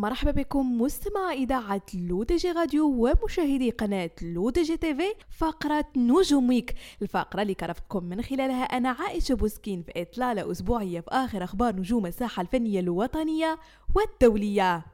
مرحبا بكم مستمع إذاعة لو دي جي راديو ومشاهدي قناة لو دي جي تي في فقرة نجوم ويك الفقرة اللي كرفقتكم من خلالها أنا عائشة بوسكين في إطلالة أسبوعية في آخر أخبار نجوم الساحة الفنية الوطنية والدولية.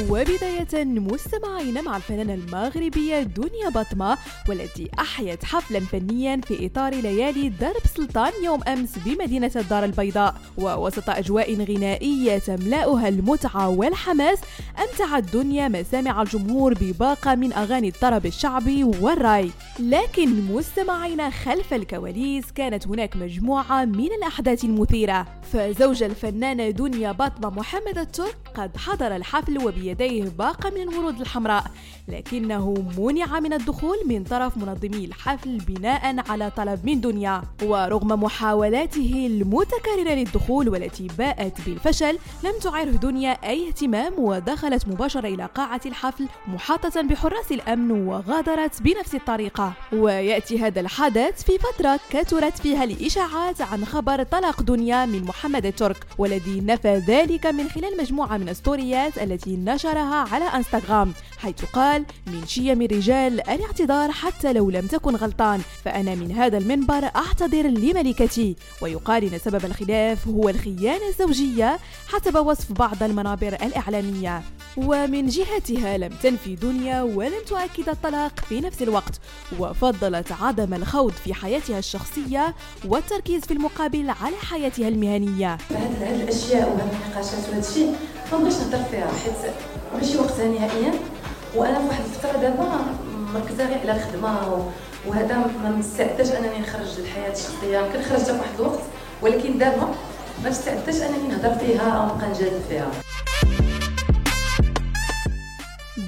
وبداية مستمعين مع الفنانة المغربية دنيا بطمة والتي أحيت حفلا فنيا في إطار ليالي درب سلطان يوم أمس بمدينة الدار البيضاء. ووسط أجواء غنائية تملأها المتعة والحماس أمتعت دنيا مسامع الجمهور بباقة من أغاني الطرب الشعبي والرأي. لكن مستمعين خلف الكواليس كانت هناك مجموعة من الأحداث المثيرة. فزوج الفنانة دنيا بطمة محمد الترك قد حضر الحفل وبيديه باقة من الورود الحمراء لكنه منع من الدخول من طرف منظمي الحفل بناء على طلب من دنيا. ورغم محاولاته المتكررة للدخول والتي باءت بالفشل لم تعره دنيا أي اهتمام ودخلت مباشرة إلى قاعة الحفل محاطة بحراس الأمن وغادرت بنفس الطريقة. ويأتي هذا الحدث في فترة كثرت فيها الإشاعات عن خبر طلاق دنيا من محمد الترك والذي نفى ذلك من خلال مجموعة من الستوريات التي نشرها على إنستغرام حيث قال من شيم الرجال الاعتذار حتى لو لم تكن غلطان فأنا من هذا المنبر أعتذر لملكتي. ويقال إن سبب الخلاف هو الخيانة الزوجية حسب وصف بعض المنابر الإعلامية. ومن جهتها لم تنفي دنيا ولم تؤكد الطلاق في نفس الوقت. وفضلت عدم الخوض في حياتها الشخصية والتركيز في المقابل على حياتها المهنية. هذه الأشياء وهذه النقاشات وهذا الشيء ما نبغيش نهضر فيها حيت ماشي وقتها نهائيا. وأنا في واحد الفترة دابا مركزه غير على الخدمه وهذا ما مستعداش أنني نخرج الحياة الشخصية. يمكن خرجتها في واحد الوقت ولكن دابا ما مستعداش أنني نهضر فيها أو نبقى نجادل فيها.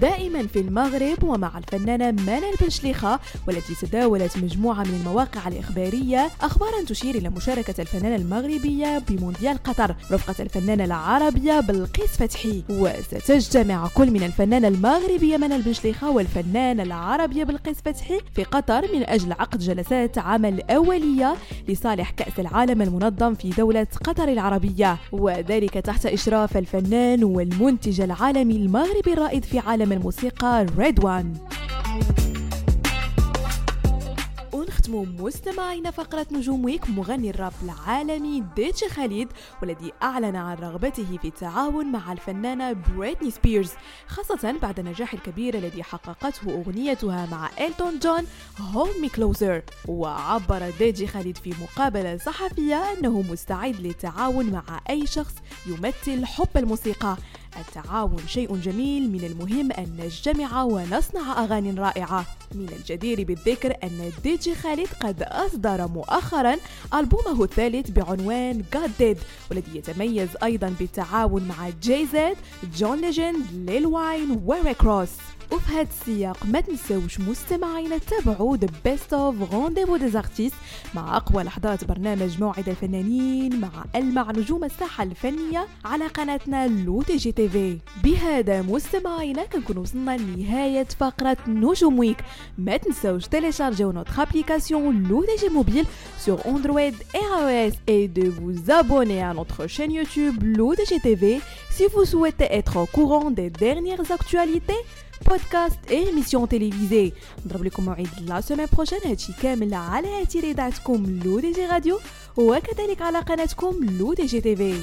دائما في المغرب ومع الفنانة منى البنشليخة والتي تداولت مجموعة من المواقع الإخبارية أخبارا تشير إلى مشاركة الفنانة المغربية بمونديال قطر رفقة الفنانة العربية بلقيس فتحي. وستجتمع كل من الفنانة المغربية منى البنشليخة والفنانة العربية بلقيس فتحي في قطر من أجل عقد جلسات عمل أولية لصالح كأس العالم المنظم في دولة قطر العربية. وذلك تحت إشراف الفنان والمنتج العالمي المغربي الرائد في عالم عالم الموسيقى ريد وان ونختم مستمعين فقرة نجوم ويك مغني الراب العالمي دي جي خالد والذي أعلن عن رغبته في التعاون مع الفنانة بريتني سبيرز خاصة بعد النجاح الكبير الذي حققته أغنيتها مع إلتون جون Hold Me Closer وعبر ديجي خالد في مقابلة صحفية أنه مستعد للتعاون مع أي شخص يمثل حب الموسيقى. التعاون شيء جميل من المهم أن نجتمع ونصنع أغاني رائعة. من الجدير بالذكر أن ديجي خالد قد أصدر مؤخرا ألبومه الثالث بعنوان God Did والذي يتميز أيضا بالتعاون مع جي زيد جون ليجند ليل واين وريك روس وفي هذا السياق ما تنسوش مستمعينا تابعوا The Best Of Rendez-vous des Artistes مع أقوى لحظات برنامج موعد الفنانين مع ألمع نجوم الساحة الفنية على قناتنا LoDJ TV. بهذا مستمعينا كنكون وصلنا لنهاية فقرة نجوم Week. ما تنسوش télécharger notre application LoDJ Mobile sur Android et iOS et de vous abonner à notre chaîne YouTube LoDJ TV si vous souhaitez être au courant des dernières actualités بودكاست ايميسيون تيليفيزي نضرب لكم موعد لا سيمين بروشين هادشي كامل على اثير اذاعتكم لو دي جي راديو وكذلك على قناتكم لو دي جي تي في